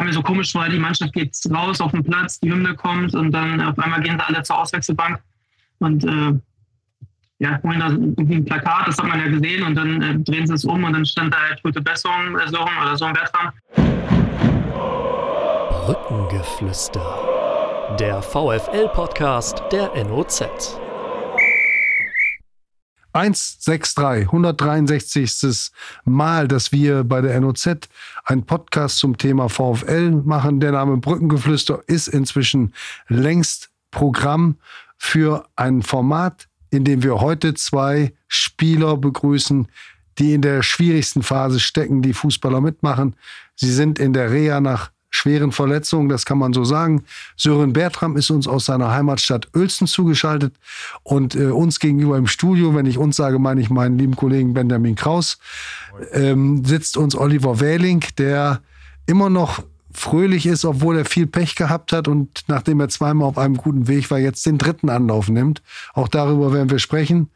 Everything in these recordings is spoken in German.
kam mir so komisch vor, die Mannschaft geht raus auf den Platz, die Hymne kommt und dann auf einmal gehen sie alle zur Auswechselbank und äh, ja, holen da irgendwie ein Plakat, das hat man ja gesehen und dann äh, drehen sie es um und dann stand da halt gute Besserung, äh, oder so ein Bertram. Brückengeflüster. Der VFL-Podcast der NOZ. 163, 163. Mal, dass wir bei der NOZ einen Podcast zum Thema VfL machen. Der Name Brückengeflüster ist inzwischen längst Programm für ein Format, in dem wir heute zwei Spieler begrüßen, die in der schwierigsten Phase stecken, die Fußballer mitmachen. Sie sind in der Reha nach schweren Verletzungen, das kann man so sagen. Sören Bertram ist uns aus seiner Heimatstadt Uelzen zugeschaltet und äh, uns gegenüber im Studio, wenn ich uns sage, meine ich meinen lieben Kollegen Benjamin Kraus, ähm, sitzt uns Oliver Wähling, der immer noch fröhlich ist, obwohl er viel Pech gehabt hat und nachdem er zweimal auf einem guten Weg war, jetzt den dritten Anlauf nimmt. Auch darüber werden wir sprechen.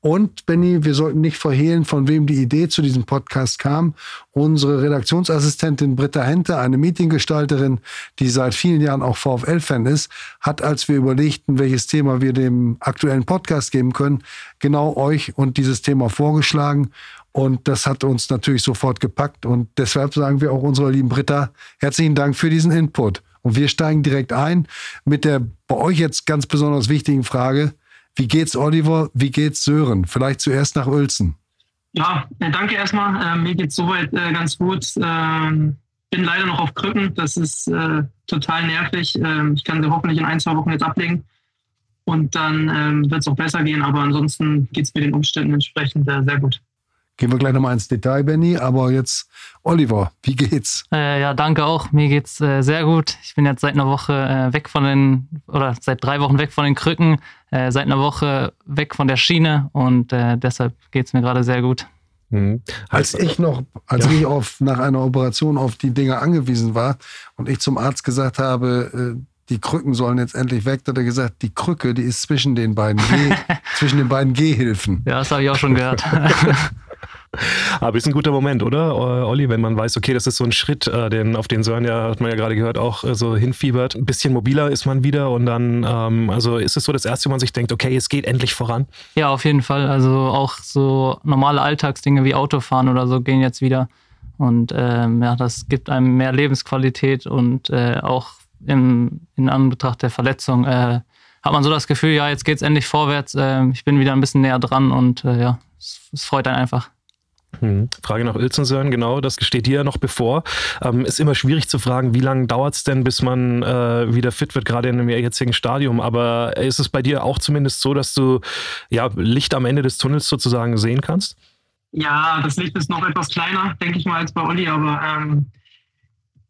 Und Benny, wir sollten nicht verhehlen, von wem die Idee zu diesem Podcast kam. Unsere Redaktionsassistentin Britta Hente, eine Meetinggestalterin, die seit vielen Jahren auch VfL-Fan ist, hat, als wir überlegten, welches Thema wir dem aktuellen Podcast geben können, genau euch und dieses Thema vorgeschlagen. Und das hat uns natürlich sofort gepackt. Und deshalb sagen wir auch unserer lieben Britta herzlichen Dank für diesen Input. Und wir steigen direkt ein mit der bei euch jetzt ganz besonders wichtigen Frage. Wie geht's Oliver? Wie geht's Sören? Vielleicht zuerst nach Uelzen. Ja, danke erstmal. Äh, mir geht's soweit äh, ganz gut. Ähm, bin leider noch auf Krücken. Das ist äh, total nervig. Ähm, ich kann sie hoffentlich in ein, zwei Wochen jetzt ablegen. Und dann ähm, wird es auch besser gehen. Aber ansonsten geht es mir den Umständen entsprechend äh, sehr gut. Gehen wir gleich nochmal ins Detail, Benny. Aber jetzt, Oliver, wie geht's? Äh, ja, danke auch. Mir geht's äh, sehr gut. Ich bin jetzt seit einer Woche äh, weg von den, oder seit drei Wochen weg von den Krücken, äh, seit einer Woche weg von der Schiene und äh, deshalb geht's mir gerade sehr gut. Mhm. Als ich noch, als ja. ich auf, nach einer Operation auf die Dinge angewiesen war und ich zum Arzt gesagt habe, äh, die Krücken sollen jetzt endlich weg, hat er gesagt, die Krücke, die ist zwischen den beiden, Geh, zwischen den beiden Gehhilfen. Ja, das habe ich auch schon gehört. Aber ist ein guter Moment, oder, Olli, wenn man weiß, okay, das ist so ein Schritt, äh, den, auf den Sören ja, hat man ja gerade gehört, auch äh, so hinfiebert. Ein bisschen mobiler ist man wieder und dann, ähm, also ist es so das Erste, wo man sich denkt, okay, es geht endlich voran? Ja, auf jeden Fall. Also auch so normale Alltagsdinge wie Autofahren oder so gehen jetzt wieder. Und ähm, ja, das gibt einem mehr Lebensqualität und äh, auch im, in Anbetracht der Verletzung äh, hat man so das Gefühl, ja, jetzt geht es endlich vorwärts. Äh, ich bin wieder ein bisschen näher dran und äh, ja, es, es freut einen einfach. Hm. Frage nach Uelzensören, genau, das steht dir ja noch bevor. Ähm, ist immer schwierig zu fragen, wie lange dauert es denn, bis man äh, wieder fit wird, gerade in einem jetzigen Stadium. Aber ist es bei dir auch zumindest so, dass du ja, Licht am Ende des Tunnels sozusagen sehen kannst? Ja, das Licht ist noch etwas kleiner, denke ich mal, als bei Olli, aber ähm,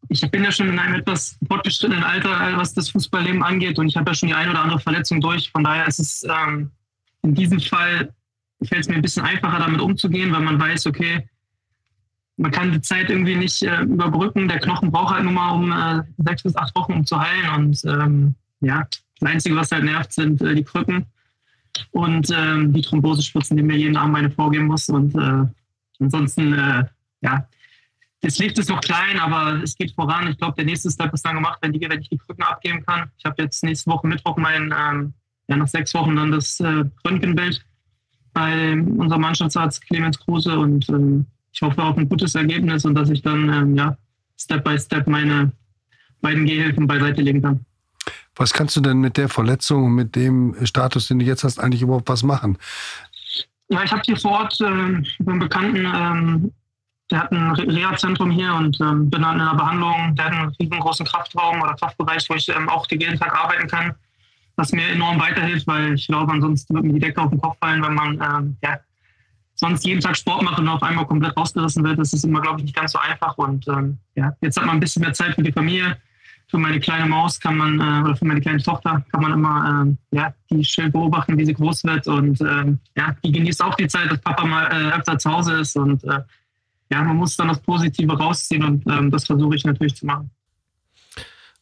ich bin ja schon in einem etwas fortgeschrittenen Alter, was das Fußballleben angeht und ich habe ja schon die eine oder andere Verletzung durch. Von daher ist es ähm, in diesem Fall fällt es mir ein bisschen einfacher, damit umzugehen, weil man weiß, okay, man kann die Zeit irgendwie nicht äh, überbrücken. Der Knochen braucht halt nur mal um äh, sechs bis acht Wochen, um zu heilen. Und ähm, ja, das Einzige, was halt nervt, sind äh, die Krücken und ähm, die Thrombosespritzen, die mir jeden Abend meine vorgeben muss. Und äh, ansonsten, äh, ja, das Licht ist noch klein, aber es geht voran. Ich glaube, der nächste Step ist dann gemacht, wenn, die, wenn ich die Krücken abgeben kann. Ich habe jetzt nächste Woche Mittwoch mein, ähm, ja, nach sechs Wochen dann das äh, Röntgenbild bei unserem Mannschaftsarzt Clemens Kruse und ähm, ich hoffe auf ein gutes Ergebnis und dass ich dann ähm, ja, Step by Step meine beiden Gehhilfen beiseite legen kann. Was kannst du denn mit der Verletzung mit dem Status, den du jetzt hast, eigentlich überhaupt was machen? Ja, ich habe hier vor Ort äh, einen Bekannten, ähm, der hat ein Reha-Zentrum hier und ähm, bin dann in einer Behandlung. Der hat einen riesengroßen Kraftraum oder Kraftbereich, wo ich ähm, auch den jeden Tag arbeiten kann was mir enorm weiterhilft, weil ich glaube, ansonsten wird mir die Decke auf den Kopf fallen, wenn man ähm, ja, sonst jeden Tag Sport macht und auf einmal komplett rausgerissen wird. Das ist immer, glaube ich, nicht ganz so einfach. Und ähm, ja, jetzt hat man ein bisschen mehr Zeit für die Familie. Für meine kleine Maus kann man, äh, oder für meine kleine Tochter kann man immer ähm, ja, die schön beobachten, wie sie groß wird. Und ähm, ja, die genießt auch die Zeit, dass Papa mal äh, öfter zu Hause ist. Und äh, ja, man muss dann das Positive rausziehen und ähm, das versuche ich natürlich zu machen.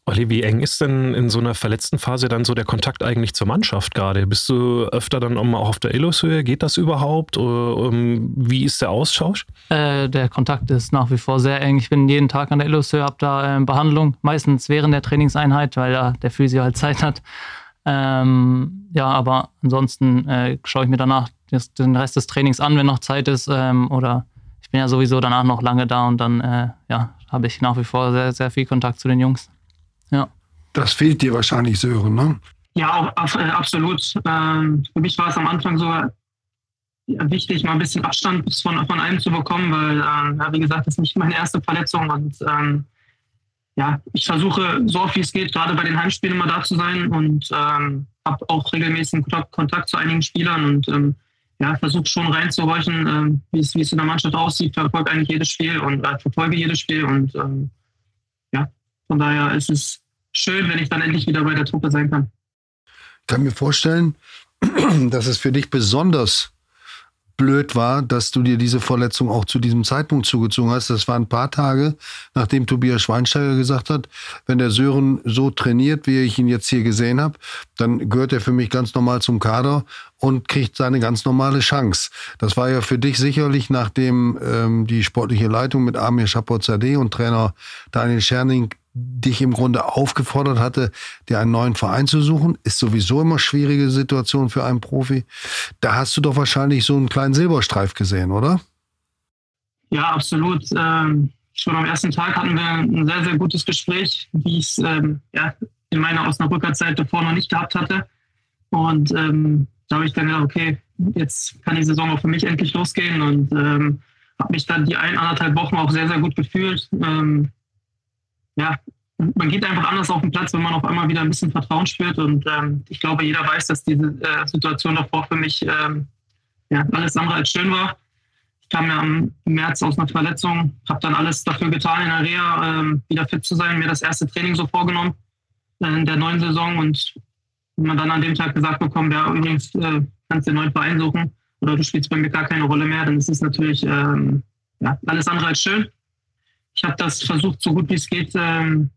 Olli, wie eng ist denn in so einer verletzten Phase dann so der Kontakt eigentlich zur Mannschaft gerade? Bist du öfter dann auch auf der Illushöhe? Geht das überhaupt? Ähm, wie ist der Austausch? Äh, der Kontakt ist nach wie vor sehr eng. Ich bin jeden Tag an der Illushöhe, habe da äh, Behandlung, meistens während der Trainingseinheit, weil da der Physio halt Zeit hat. Ähm, ja, aber ansonsten äh, schaue ich mir danach den Rest des Trainings an, wenn noch Zeit ist. Ähm, oder ich bin ja sowieso danach noch lange da und dann äh, ja, habe ich nach wie vor sehr, sehr viel Kontakt zu den Jungs. Das fehlt dir wahrscheinlich, Sören, ne? Ja, äh, absolut. Ähm, für mich war es am Anfang sogar wichtig, mal ein bisschen Abstand von, von einem zu bekommen, weil, ähm, wie gesagt, das ist nicht meine erste Verletzung und ähm, ja, ich versuche so oft wie es geht, gerade bei den Heimspielen immer da zu sein und ähm, habe auch regelmäßigen Kontakt, Kontakt, zu einigen Spielern und ähm, ja, versuche schon reinzuhorchen, ähm, wie es in der Mannschaft aussieht, verfolge eigentlich jedes Spiel und äh, verfolge jedes Spiel und ähm, ja, von daher ist es schön, wenn ich dann endlich wieder bei der Truppe sein kann. Ich kann mir vorstellen, dass es für dich besonders blöd war, dass du dir diese Verletzung auch zu diesem Zeitpunkt zugezogen hast. Das waren ein paar Tage, nachdem Tobias Schweinsteiger gesagt hat, wenn der Sören so trainiert, wie ich ihn jetzt hier gesehen habe, dann gehört er für mich ganz normal zum Kader und kriegt seine ganz normale Chance. Das war ja für dich sicherlich, nachdem ähm, die sportliche Leitung mit Amir Chapotzadeh und Trainer Daniel Scherning dich im Grunde aufgefordert hatte, dir einen neuen Verein zu suchen, ist sowieso immer schwierige Situation für einen Profi. Da hast du doch wahrscheinlich so einen kleinen Silberstreif gesehen, oder? Ja, absolut. Ähm, schon am ersten Tag hatten wir ein sehr, sehr gutes Gespräch, wie ich es ähm, ja, in meiner Osnabrücker Zeit davor noch nicht gehabt hatte. Und ähm, da habe ich dann gedacht, okay, jetzt kann die Saison auch für mich endlich losgehen und ähm, habe mich dann die ein, anderthalb Wochen auch sehr, sehr gut gefühlt. Ähm, ja, man geht einfach anders auf den Platz, wenn man auf einmal wieder ein bisschen Vertrauen spürt. Und ähm, ich glaube, jeder weiß, dass diese äh, Situation davor für mich ähm, ja, alles andere als schön war. Ich kam ja im März aus einer Verletzung, habe dann alles dafür getan, in der Reha ähm, wieder fit zu sein, mir das erste Training so vorgenommen äh, in der neuen Saison. Und wenn man dann an dem Tag gesagt bekommt, ja, übrigens äh, kannst du den neuen Verein suchen oder du spielst bei mir gar keine Rolle mehr, dann ist es natürlich ähm, ja, alles andere als schön. Ich habe das versucht, so gut wie es geht, ähm,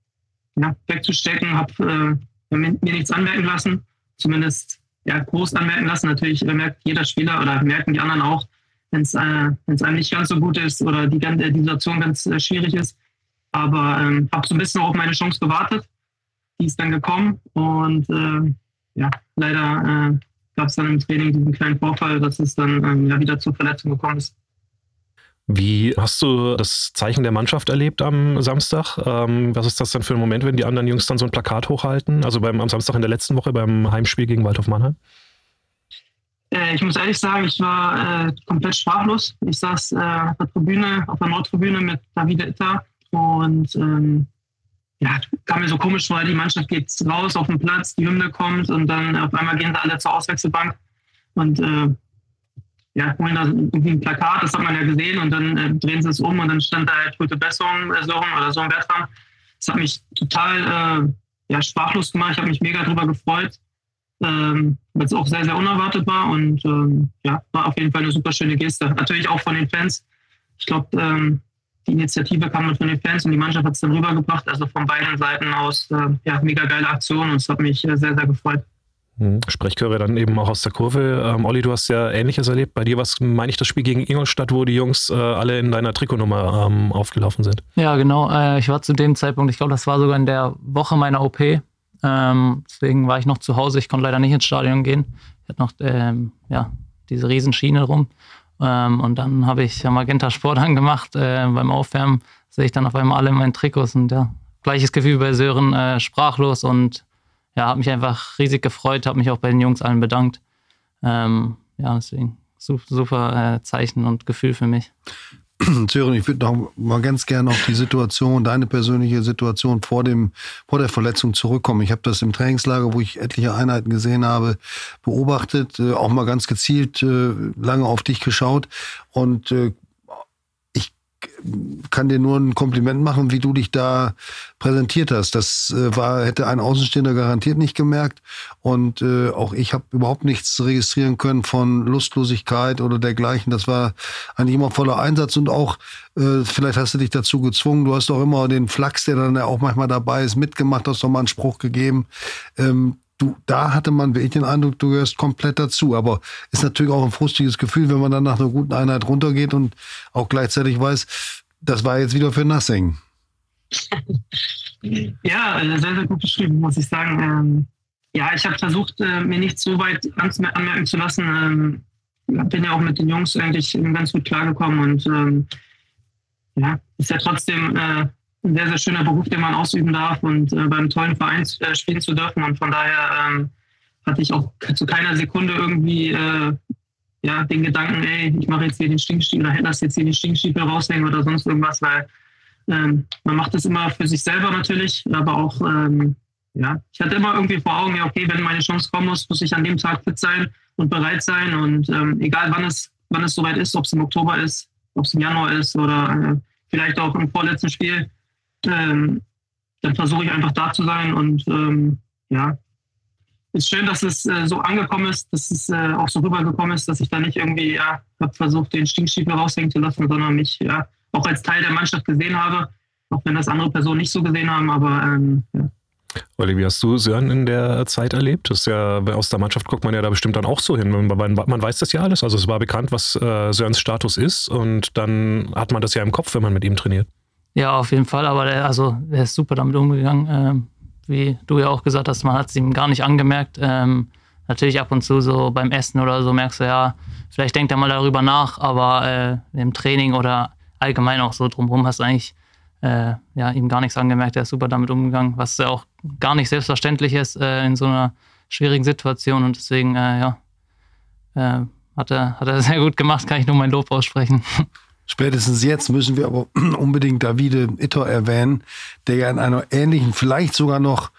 ja, wegzustecken, habe äh, mir nichts anmerken lassen, zumindest ja, groß anmerken lassen. Natürlich merkt jeder Spieler oder merken die anderen auch, wenn es äh, einem nicht ganz so gut ist oder die, die Situation ganz äh, schwierig ist. Aber ähm, habe so ein bisschen auf meine Chance gewartet. Die ist dann gekommen und äh, ja, leider äh, gab es dann im Training diesen kleinen Vorfall, dass es dann ähm, ja, wieder zur Verletzung gekommen ist. Wie hast du das Zeichen der Mannschaft erlebt am Samstag? Ähm, was ist das dann für ein Moment, wenn die anderen Jungs dann so ein Plakat hochhalten? Also beim, am Samstag in der letzten Woche beim Heimspiel gegen Waldhof Mannheim? Äh, ich muss ehrlich sagen, ich war äh, komplett sprachlos. Ich saß äh, auf der Tribüne, auf der Nordtribüne mit David Itta und ähm, ja, kam mir so komisch vor, die Mannschaft geht raus auf den Platz, die Hymne kommt und dann auf einmal gehen sie alle zur Auswechselbank und äh, ja, holen da irgendwie ein Plakat, das hat man ja gesehen, und dann äh, drehen sie es um und dann stand da halt gute Besserung äh, oder so ein Bertram. Das hat mich total äh, ja, sprachlos gemacht. Ich habe mich mega drüber gefreut, ähm, weil es auch sehr, sehr unerwartet war und ähm, ja, war auf jeden Fall eine super schöne Geste. Natürlich auch von den Fans. Ich glaube, ähm, die Initiative kam von den Fans und die Mannschaft hat es dann rübergebracht. Also von beiden Seiten aus äh, ja, mega geile Aktion und es hat mich äh, sehr, sehr gefreut. Mhm. Sprechchöre dann eben auch aus der Kurve. Ähm, Olli, du hast ja Ähnliches erlebt. Bei dir war es, meine ich, das Spiel gegen Ingolstadt, wo die Jungs äh, alle in deiner Trikotnummer ähm, aufgelaufen sind. Ja, genau. Äh, ich war zu dem Zeitpunkt, ich glaube, das war sogar in der Woche meiner OP. Ähm, deswegen war ich noch zu Hause. Ich konnte leider nicht ins Stadion gehen. Ich hatte noch ähm, ja, diese Riesenschiene rum. Ähm, und dann habe ich ja Magenta Sport angemacht. Äh, beim Aufwärmen sehe ich dann auf einmal alle in meinen Trikots und ja, gleiches Gefühl bei Sören, äh, sprachlos und ja, habe mich einfach riesig gefreut, habe mich auch bei den Jungs allen bedankt. Ähm, ja, deswegen super äh, Zeichen und Gefühl für mich. Sören, ich würde noch mal ganz gerne auf die Situation, deine persönliche Situation vor, dem, vor der Verletzung zurückkommen. Ich habe das im Trainingslager, wo ich etliche Einheiten gesehen habe, beobachtet, äh, auch mal ganz gezielt äh, lange auf dich geschaut. Und äh, kann dir nur ein Kompliment machen, wie du dich da präsentiert hast. Das äh, war, hätte ein Außenstehender garantiert nicht gemerkt. Und äh, auch ich habe überhaupt nichts registrieren können von Lustlosigkeit oder dergleichen. Das war eigentlich immer voller Einsatz und auch, äh, vielleicht hast du dich dazu gezwungen, du hast doch immer den Flachs, der dann auch manchmal dabei ist, mitgemacht, hast doch mal einen Spruch gegeben. Ähm, du, da hatte man wirklich den Eindruck, du gehörst komplett dazu. Aber ist natürlich auch ein frustiges Gefühl, wenn man dann nach einer guten Einheit runtergeht und auch gleichzeitig weiß, das war jetzt wieder für Nassing. ja, also sehr, sehr gut beschrieben, muss ich sagen. Ähm, ja, ich habe versucht, äh, mir nicht so weit anmerken zu lassen. Ähm, bin ja auch mit den Jungs eigentlich ganz gut klargekommen und ähm, ja, ist ja trotzdem äh, ein sehr, sehr schöner Beruf, den man ausüben darf und äh, beim tollen Verein äh, spielen zu dürfen. Und von daher ähm, hatte ich auch zu keiner Sekunde irgendwie äh, ja, den Gedanken, ey, ich mache jetzt hier den Stinkstiefel oder das jetzt hier den Stinkstiefel raushängen oder sonst irgendwas, weil ähm, man macht das immer für sich selber natürlich, aber auch, ähm, ja, ich hatte immer irgendwie vor Augen, ja, okay, wenn meine Chance kommen muss, muss ich an dem Tag fit sein und bereit sein und ähm, egal wann es, wann es soweit ist, ob es im Oktober ist, ob es im Januar ist oder äh, vielleicht auch im vorletzten Spiel, ähm, dann versuche ich einfach da zu sein und ähm, ja, ist schön, dass es äh, so angekommen ist, dass es äh, auch so rübergekommen ist, dass ich da nicht irgendwie ja, habe versucht, den Stinkstiefel raushängen zu lassen, sondern mich ja, auch als Teil der Mannschaft gesehen habe, auch wenn das andere Personen nicht so gesehen haben, aber ähm, ja. Olli, wie hast du Sören in der Zeit erlebt? Das ist ja, aus der Mannschaft guckt man ja da bestimmt dann auch so hin. Man, man weiß das ja alles. Also es war bekannt, was äh, Sörens Status ist und dann hat man das ja im Kopf, wenn man mit ihm trainiert. Ja, auf jeden Fall, aber der, also, der ist super damit umgegangen. Ähm, wie du ja auch gesagt hast, man hat es ihm gar nicht angemerkt. Ähm, natürlich ab und zu so beim Essen oder so merkst du ja, vielleicht denkt er mal darüber nach, aber äh, im Training oder allgemein auch so drumherum hast du eigentlich äh, ja, ihm gar nichts angemerkt. Er ist super damit umgegangen, was ja auch gar nicht selbstverständlich ist äh, in so einer schwierigen Situation und deswegen, äh, ja, äh, hat, er, hat er sehr gut gemacht, kann ich nur mein Lob aussprechen. Spätestens jetzt müssen wir aber unbedingt Davide Itter erwähnen, der ja in einer ähnlichen, vielleicht sogar noch,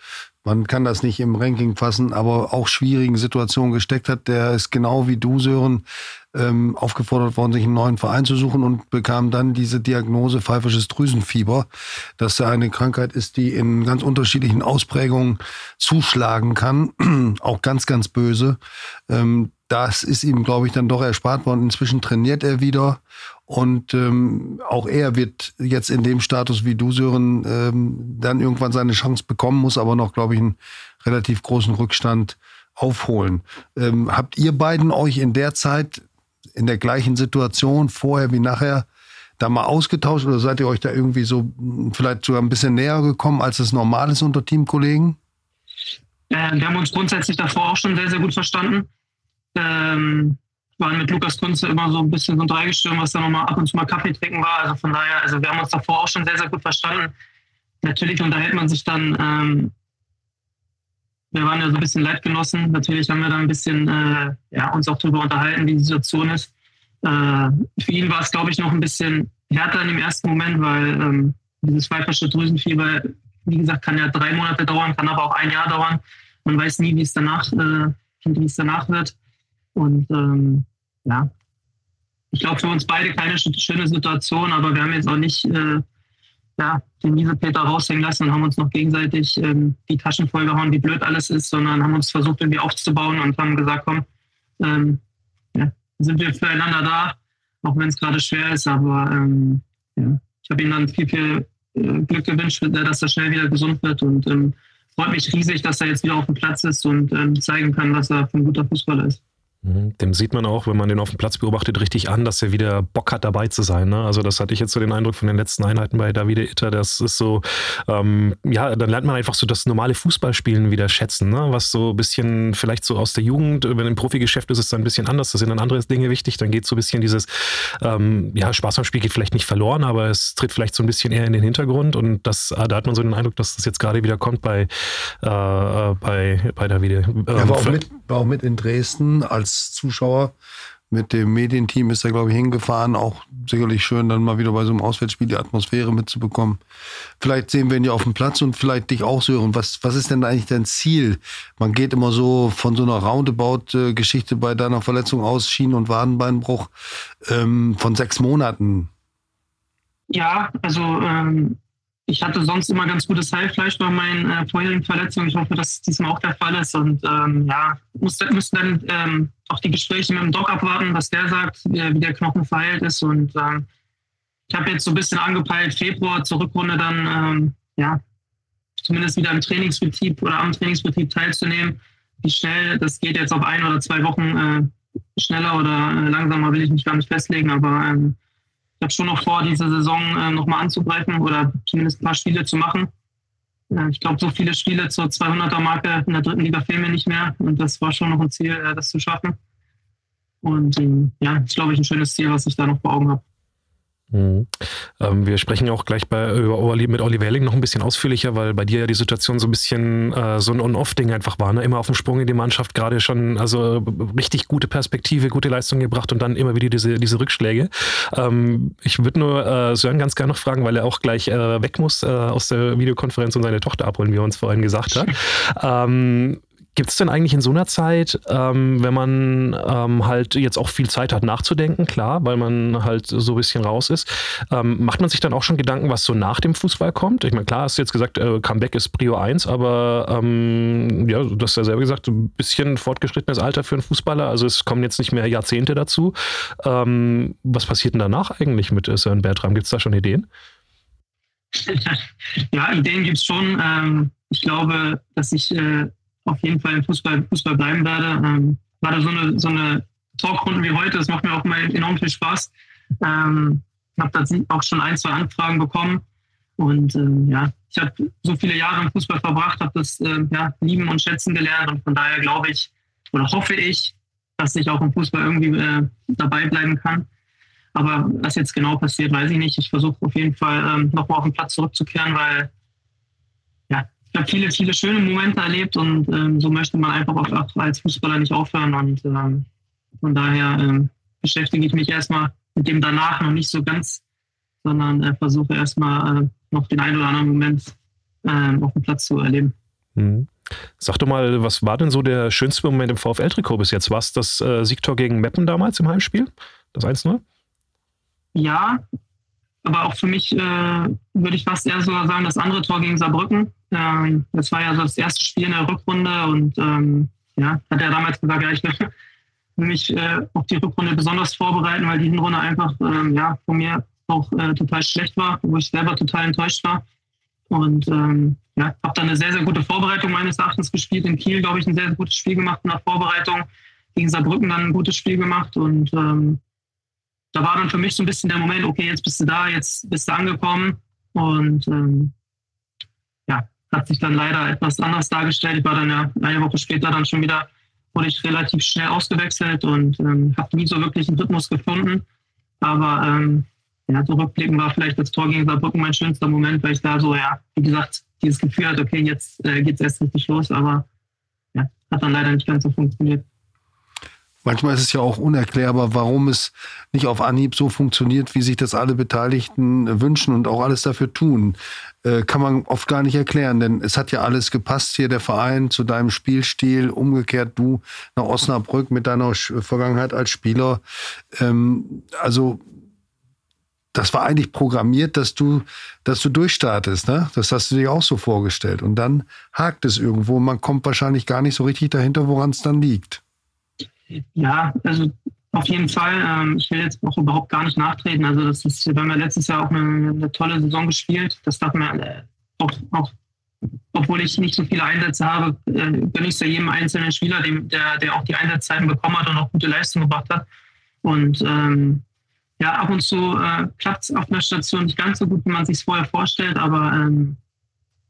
man kann das nicht im Ranking fassen, aber auch schwierigen Situation gesteckt hat. Der ist genau wie du, Sören, ähm, aufgefordert worden, sich einen neuen Verein zu suchen und bekam dann diese Diagnose pfeifisches Drüsenfieber, dass da eine Krankheit ist, die in ganz unterschiedlichen Ausprägungen zuschlagen kann, auch ganz, ganz böse. Ähm, das ist ihm, glaube ich, dann doch erspart worden. Inzwischen trainiert er wieder und ähm, auch er wird jetzt in dem Status wie du, Sören, ähm, dann irgendwann seine Chance bekommen, muss aber noch, glaube ich, einen relativ großen Rückstand aufholen. Ähm, habt ihr beiden euch in der Zeit, in der gleichen Situation, vorher wie nachher, da mal ausgetauscht oder seid ihr euch da irgendwie so vielleicht sogar ein bisschen näher gekommen, als es normal ist unter Teamkollegen? Äh, wir haben uns grundsätzlich davor auch schon sehr, sehr gut verstanden. Ähm, waren mit Lukas Kunze immer so ein bisschen so ein Dreigestirn, was dann nochmal ab und zu mal Kaffee trinken war. Also von daher, also wir haben uns davor auch schon sehr, sehr gut verstanden. Natürlich unterhält man sich dann, ähm, wir waren ja so ein bisschen Leitgenossen. Natürlich haben wir dann ein bisschen äh, ja, uns auch darüber unterhalten, wie die Situation ist. Äh, für ihn war es, glaube ich, noch ein bisschen härter in dem ersten Moment, weil ähm, dieses pfeifersche Drüsenfieber, wie gesagt, kann ja drei Monate dauern, kann aber auch ein Jahr dauern. Man weiß nie, wie es danach, äh, wie es danach wird. Und ähm, ja, ich glaube für uns beide keine schöne Situation, aber wir haben jetzt auch nicht äh, ja, den Miesepeter raushängen lassen und haben uns noch gegenseitig ähm, die Taschen vollgehauen, wie blöd alles ist, sondern haben uns versucht irgendwie aufzubauen und haben gesagt, komm, ähm, ja, sind wir füreinander da, auch wenn es gerade schwer ist, aber ähm, ja, ich habe ihm dann viel, viel äh, Glück gewünscht, dass er schnell wieder gesund wird und ähm, freut mich riesig, dass er jetzt wieder auf dem Platz ist und ähm, zeigen kann, was er ein guter Fußballer ist. Mhm. Dem sieht man auch, wenn man den auf dem Platz beobachtet, richtig an, dass er wieder Bock hat, dabei zu sein. Ne? Also das hatte ich jetzt so den Eindruck von den letzten Einheiten bei Davide Itter. Das ist so, ähm, ja, dann lernt man einfach so das normale Fußballspielen wieder schätzen, ne? was so ein bisschen vielleicht so aus der Jugend, wenn im Profigeschäft ist es dann ein bisschen anders, da sind dann andere Dinge wichtig, dann geht so ein bisschen dieses, ähm, ja, Spaß am Spiel geht vielleicht nicht verloren, aber es tritt vielleicht so ein bisschen eher in den Hintergrund und das, äh, da hat man so den Eindruck, dass das jetzt gerade wieder kommt bei, äh, bei, bei Davide. Ähm, er war auch, mit, war auch mit in Dresden als als Zuschauer. Mit dem Medienteam ist er, glaube ich, hingefahren. Auch sicherlich schön, dann mal wieder bei so einem Auswärtsspiel die Atmosphäre mitzubekommen. Vielleicht sehen wir ihn ja auf dem Platz und vielleicht dich auch hören. Was, was ist denn eigentlich dein Ziel? Man geht immer so von so einer Roundabout-Geschichte bei deiner Verletzung aus, Schienen- und Wadenbeinbruch ähm, von sechs Monaten. Ja, also ähm, ich hatte sonst immer ganz gutes Heilfleisch bei meinen äh, vorherigen Verletzungen. Ich hoffe, dass diesmal auch der Fall ist. Und ähm, ja, muss, müssen dann ähm, auch die Gespräche mit dem Doc abwarten, was der sagt, wie, wie der Knochen verheilt ist. Und ähm, ich habe jetzt so ein bisschen angepeilt, Februar zur Rückrunde dann, ähm, ja, zumindest wieder im Trainingsbetrieb oder am Trainingsbetrieb teilzunehmen. Wie schnell, das geht jetzt auf ein oder zwei Wochen äh, schneller oder äh, langsamer, will ich mich gar nicht festlegen, aber ähm, ich habe schon noch vor, diese Saison äh, nochmal anzugreifen oder zumindest ein paar Spiele zu machen. Äh, ich glaube, so viele Spiele zur 200er-Marke in der dritten Liga fehlen mir nicht mehr und das war schon noch ein Ziel, äh, das zu schaffen. Und ähm, ja, ist, glaube ich, ein schönes Ziel, was ich da noch vor Augen habe. Mhm. Ähm, wir sprechen auch gleich bei, über Oli, mit Olli Welling noch ein bisschen ausführlicher, weil bei dir ja die Situation so ein bisschen äh, so ein On-Off-Ding einfach war. Ne? Immer auf dem Sprung in die Mannschaft, gerade schon also richtig gute Perspektive, gute Leistung gebracht und dann immer wieder diese, diese Rückschläge. Ähm, ich würde nur äh, Sören ganz gerne noch fragen, weil er auch gleich äh, weg muss äh, aus der Videokonferenz und seine Tochter abholen, wie er uns vorhin gesagt hat. ähm, Gibt es denn eigentlich in so einer Zeit, ähm, wenn man ähm, halt jetzt auch viel Zeit hat nachzudenken, klar, weil man halt so ein bisschen raus ist, ähm, macht man sich dann auch schon Gedanken, was so nach dem Fußball kommt? Ich meine, klar, hast du jetzt gesagt, äh, Comeback ist Prio 1, aber ähm, ja, du hast ja selber gesagt, ein bisschen fortgeschrittenes Alter für einen Fußballer, also es kommen jetzt nicht mehr Jahrzehnte dazu. Ähm, was passiert denn danach eigentlich mit Sören Bertram? Gibt es da schon Ideen? Ja, Ideen gibt es schon. Ähm, ich glaube, dass ich äh, auf jeden Fall im Fußball, Fußball bleiben werde. Ähm, gerade so eine, so eine Talkrunde wie heute, das macht mir auch mal enorm viel Spaß. Ähm, ich habe da auch schon ein, zwei Anfragen bekommen. Und ähm, ja, ich habe so viele Jahre im Fußball verbracht, habe das äh, ja, lieben und schätzen gelernt. Und von daher glaube ich oder hoffe ich, dass ich auch im Fußball irgendwie äh, dabei bleiben kann. Aber was jetzt genau passiert, weiß ich nicht. Ich versuche auf jeden Fall ähm, nochmal auf den Platz zurückzukehren, weil ich habe viele, viele schöne Momente erlebt und ähm, so möchte man einfach auch als Fußballer nicht aufhören. Und ähm, von daher ähm, beschäftige ich mich erstmal mit dem danach noch nicht so ganz, sondern äh, versuche erstmal äh, noch den einen oder anderen Moment äh, auf dem Platz zu erleben. Mhm. Sag doch mal, was war denn so der schönste Moment im VfL-Trikot bis jetzt? War es das äh, Siegtor gegen Meppen damals im Heimspiel? Das 1-0? Ja, aber auch für mich äh, würde ich fast eher sogar sagen, das andere Tor gegen Saarbrücken. Ähm, das war ja so das erste Spiel in der Rückrunde und ähm, ja, hat er damals gesagt, ja, ich will mich äh, auf die Rückrunde besonders vorbereiten, weil die Hinrunde einfach ähm, ja, von mir auch äh, total schlecht war, wo ich selber total enttäuscht war. Und ähm, ja, habe dann eine sehr, sehr gute Vorbereitung meines Erachtens gespielt. In Kiel, glaube ich, ein sehr, sehr gutes Spiel gemacht in der Vorbereitung. Gegen Saarbrücken dann ein gutes Spiel gemacht und ähm, da war dann für mich so ein bisschen der Moment, okay, jetzt bist du da, jetzt bist du angekommen. Und ähm, ja, hat sich dann leider etwas anders dargestellt. Ich war dann ja eine Woche später dann schon wieder, wurde ich relativ schnell ausgewechselt und ähm, habe nie so wirklich einen Rhythmus gefunden. Aber ähm, ja, so rückblicken war vielleicht das Tor gegen Saarbrücken mein schönster Moment, weil ich da so, ja, wie gesagt, dieses Gefühl hatte, okay, jetzt äh, geht es erst richtig los, aber ja, hat dann leider nicht ganz so funktioniert. Manchmal ist es ja auch unerklärbar, warum es nicht auf Anhieb so funktioniert, wie sich das alle Beteiligten wünschen und auch alles dafür tun. Äh, kann man oft gar nicht erklären, denn es hat ja alles gepasst hier, der Verein zu deinem Spielstil, umgekehrt du nach Osnabrück mit deiner Vergangenheit als Spieler. Ähm, also das war eigentlich programmiert, dass du, dass du durchstartest. Ne? Das hast du dir auch so vorgestellt. Und dann hakt es irgendwo. Man kommt wahrscheinlich gar nicht so richtig dahinter, woran es dann liegt. Ja, also auf jeden Fall. Ähm, ich will jetzt auch überhaupt gar nicht nachtreten. Also das ist, wir haben ja letztes Jahr auch eine, eine tolle Saison gespielt. Das darf man äh, auch, auch, obwohl ich nicht so viele Einsätze habe, äh, gönne ich es ja jedem einzelnen Spieler, dem, der, der auch die Einsatzzeiten bekommen hat und auch gute Leistung gebracht hat. Und ähm, ja, ab und zu äh, klappt es auf einer Station nicht ganz so gut, wie man sich vorher vorstellt, aber ähm,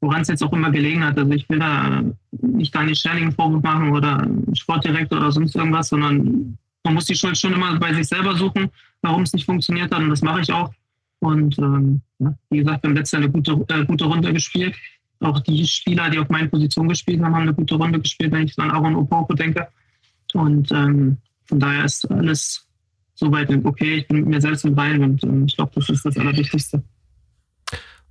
woran es jetzt auch immer gelegen hat. Also ich will da nicht Daniel Scherning Vorwurf machen oder Sportdirektor oder sonst irgendwas, sondern man muss die Schuld schon immer bei sich selber suchen, warum es nicht funktioniert hat und das mache ich auch. Und ähm, wie gesagt, wir haben letztes Jahr eine gute, äh, gute Runde gespielt. Auch die Spieler, die auf meinen Positionen gespielt haben, haben eine gute Runde gespielt, wenn ich an Aaron Opoko denke. Und ähm, von daher ist alles soweit okay. Ich bin mit mir selbst im Reinen und ähm, ich glaube, das ist das Allerwichtigste.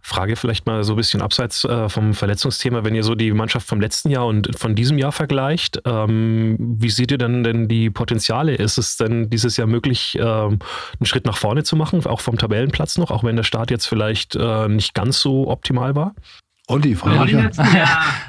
Frage vielleicht mal so ein bisschen abseits äh, vom Verletzungsthema, wenn ihr so die Mannschaft vom letzten Jahr und von diesem Jahr vergleicht, ähm, wie seht ihr denn, denn die Potenziale? Ist es denn dieses Jahr möglich, ähm, einen Schritt nach vorne zu machen, auch vom Tabellenplatz noch, auch wenn der Start jetzt vielleicht äh, nicht ganz so optimal war? Olli, frag ja, jetzt? Ja,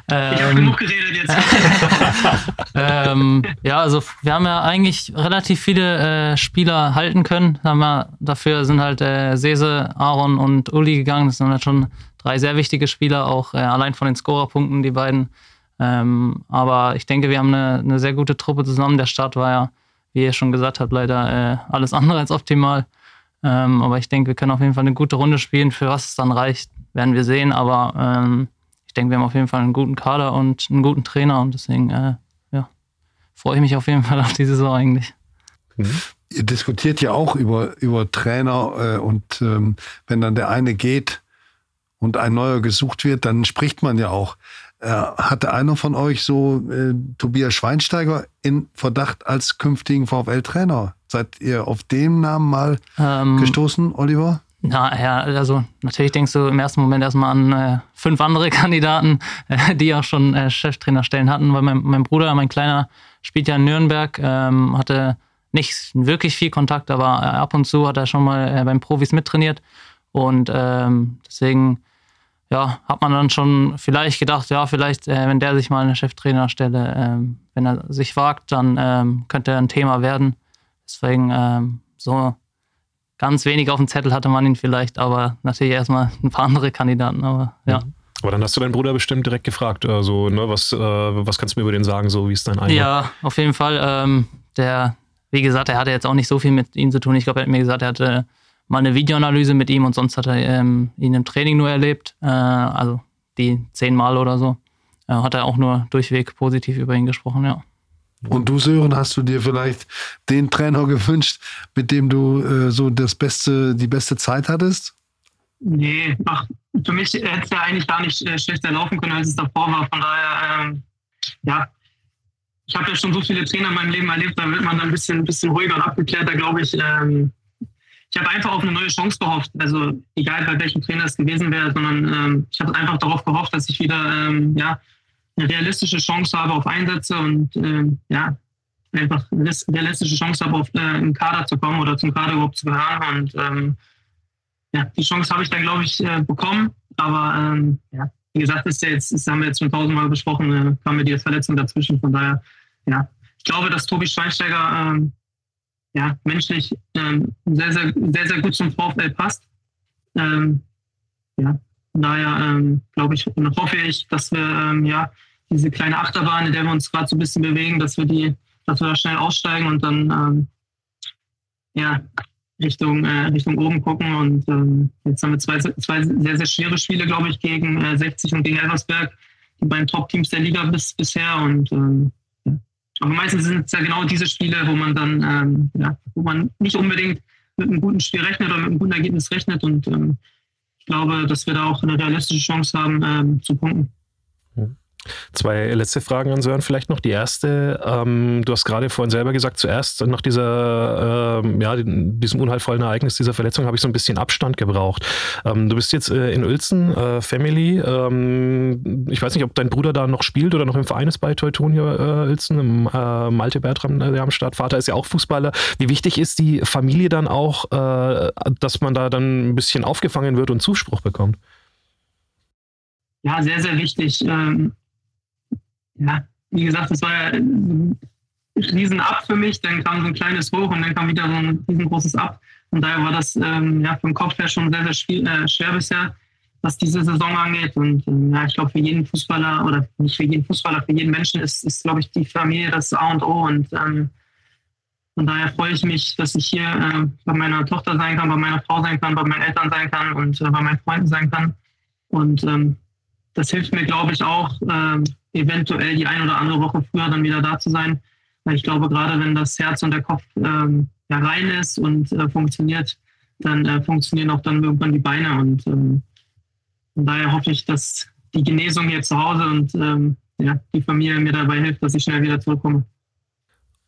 ich habe genug geredet jetzt. ähm, ja, also wir haben ja eigentlich relativ viele äh, Spieler halten können. Wir, dafür sind halt äh, Sese, Aaron und Uli gegangen. Das sind halt schon drei sehr wichtige Spieler, auch äh, allein von den Scorerpunkten, die beiden. Ähm, aber ich denke, wir haben eine, eine, sehr gute Truppe zusammen. Der Start war ja, wie ihr schon gesagt habt, leider äh, alles andere als optimal. Ähm, aber ich denke, wir können auf jeden Fall eine gute Runde spielen. Für was es dann reicht, werden wir sehen. Aber ähm, ich denke, wir haben auf jeden Fall einen guten Kader und einen guten Trainer. Und deswegen äh, ja, freue ich mich auf jeden Fall auf die Saison eigentlich. Mhm. Ihr diskutiert ja auch über, über Trainer äh, und ähm, wenn dann der eine geht und ein neuer gesucht wird, dann spricht man ja auch. Äh, hatte einer von euch so äh, Tobias Schweinsteiger in Verdacht als künftigen VfL-Trainer? Seid ihr auf den Namen mal ähm, gestoßen, Oliver? Ja, ja, also natürlich denkst du im ersten Moment erstmal an äh, fünf andere Kandidaten, äh, die auch schon äh, Cheftrainerstellen hatten, weil mein, mein, Bruder, mein Kleiner, spielt ja in Nürnberg, ähm, hatte nicht wirklich viel Kontakt, aber äh, ab und zu hat er schon mal äh, beim Profis mittrainiert und ähm, deswegen ja, hat man dann schon vielleicht gedacht, ja, vielleicht, äh, wenn der sich mal eine Cheftrainerstelle, ähm, wenn er sich wagt, dann ähm, könnte er ein Thema werden. Deswegen ähm, so ganz wenig auf dem Zettel hatte man ihn vielleicht, aber natürlich erstmal ein paar andere Kandidaten, aber ja. Mhm. Aber dann hast du deinen Bruder bestimmt direkt gefragt, also, ne, was, äh, was kannst du mir über den sagen, so wie ist dein Eindruck? Ja, auf jeden Fall. Ähm, der, wie gesagt, er hatte jetzt auch nicht so viel mit ihm zu tun. Ich glaube, er hat mir gesagt, er hatte mal eine Videoanalyse mit ihm und sonst hat er ähm, ihn im Training nur erlebt. Äh, also die zehnmal oder so. Äh, hat er auch nur durchweg positiv über ihn gesprochen, ja. Und du, Sören, hast du dir vielleicht den Trainer gewünscht, mit dem du äh, so das beste, die beste Zeit hattest? Nee, ach, für mich hätte es ja eigentlich gar nicht äh, schlechter laufen können, als es davor war. Von daher, ähm, ja, ich habe ja schon so viele Trainer in meinem Leben erlebt, da wird man dann ein bisschen, ein bisschen ruhiger und abgeklärter, glaube ich. Ähm, ich habe einfach auf eine neue Chance gehofft. Also egal bei welchem Trainer es gewesen wäre, sondern ähm, ich habe einfach darauf gehofft, dass ich wieder ähm, ja, eine realistische Chance habe auf Einsätze und ähm, ja, einfach eine realistische Chance habe, auf äh, einen Kader zu kommen oder zum Kader überhaupt zu gehören. Und ähm, ja, die Chance habe ich dann, glaube ich, äh, bekommen. Aber ähm, ja, wie gesagt, ist ja jetzt, das haben wir jetzt schon tausendmal besprochen, äh, kam mir die Verletzung dazwischen. Von daher, ja, ich glaube, dass Tobi Schweinsteiger ähm, ja, menschlich ähm, sehr, sehr, sehr, sehr gut zum VfL passt. Ähm, ja, daher ähm, glaube ich und hoffe ich, dass wir ähm, ja diese kleine Achterbahn, in der wir uns gerade so ein bisschen bewegen, dass wir die, dass wir da schnell aussteigen und dann ähm, ja Richtung äh, Richtung oben gucken. Und ähm, jetzt haben wir zwei, zwei sehr, sehr schwere Spiele, glaube ich, gegen äh, 60 und gegen Elversberg, die beiden Top-Teams der Liga bis, bisher. Und ähm, aber meistens sind es ja genau diese Spiele, wo man dann, ähm, ja, wo man nicht unbedingt mit einem guten Spiel rechnet oder mit einem guten Ergebnis rechnet. Und ähm, ich glaube, dass wir da auch eine realistische Chance haben, ähm, zu punkten. Zwei letzte Fragen an Sören vielleicht noch. Die erste, ähm, du hast gerade vorhin selber gesagt, zuerst nach dieser, ähm, ja, diesem unheilvollen Ereignis, dieser Verletzung, habe ich so ein bisschen Abstand gebraucht. Ähm, du bist jetzt äh, in Uelzen, äh, Family. Ähm, ich weiß nicht, ob dein Bruder da noch spielt oder noch im Verein ist bei Teutonia äh, Uelzen, im, äh, Malte Bertram, der am Start. Vater ist ja auch Fußballer. Wie wichtig ist die Familie dann auch, äh, dass man da dann ein bisschen aufgefangen wird und Zuspruch bekommt? Ja, sehr, sehr wichtig. Ähm ja, wie gesagt, das war ja ein riesen Ab für mich. Dann kam so ein kleines Hoch und dann kam wieder so ein riesengroßes Ab. Und daher war das ähm, ja, vom Kopf her schon sehr, sehr schwer, äh, schwer bisher, was diese Saison angeht. Und ähm, ja, ich glaube, für jeden Fußballer oder nicht für jeden Fußballer, für jeden Menschen ist, ist glaube ich, die Familie das A und O. Und ähm, von daher freue ich mich, dass ich hier äh, bei meiner Tochter sein kann, bei meiner Frau sein kann, bei meinen Eltern sein kann und äh, bei meinen Freunden sein kann. Und ähm, das hilft mir, glaube ich, auch, ähm, eventuell die ein oder andere Woche früher dann wieder da zu sein. Weil ich glaube, gerade wenn das Herz und der Kopf ähm, ja, rein ist und äh, funktioniert, dann äh, funktionieren auch dann irgendwann die Beine. Und ähm, von daher hoffe ich, dass die Genesung hier zu Hause und ähm, ja, die Familie mir dabei hilft, dass ich schnell wieder zurückkomme.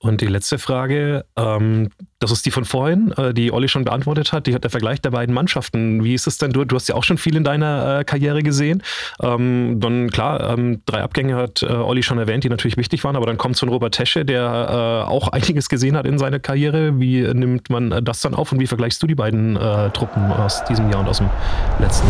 Und die letzte Frage, ähm, das ist die von vorhin, äh, die Olli schon beantwortet hat, die hat der Vergleich der beiden Mannschaften. Wie ist es denn? Du, du hast ja auch schon viel in deiner äh, Karriere gesehen. Ähm, dann klar, ähm, drei Abgänge hat äh, Olli schon erwähnt, die natürlich wichtig waren, aber dann kommt so ein Robert Tesche, der äh, auch einiges gesehen hat in seiner Karriere. Wie nimmt man das dann auf und wie vergleichst du die beiden äh, Truppen aus diesem Jahr und aus dem letzten?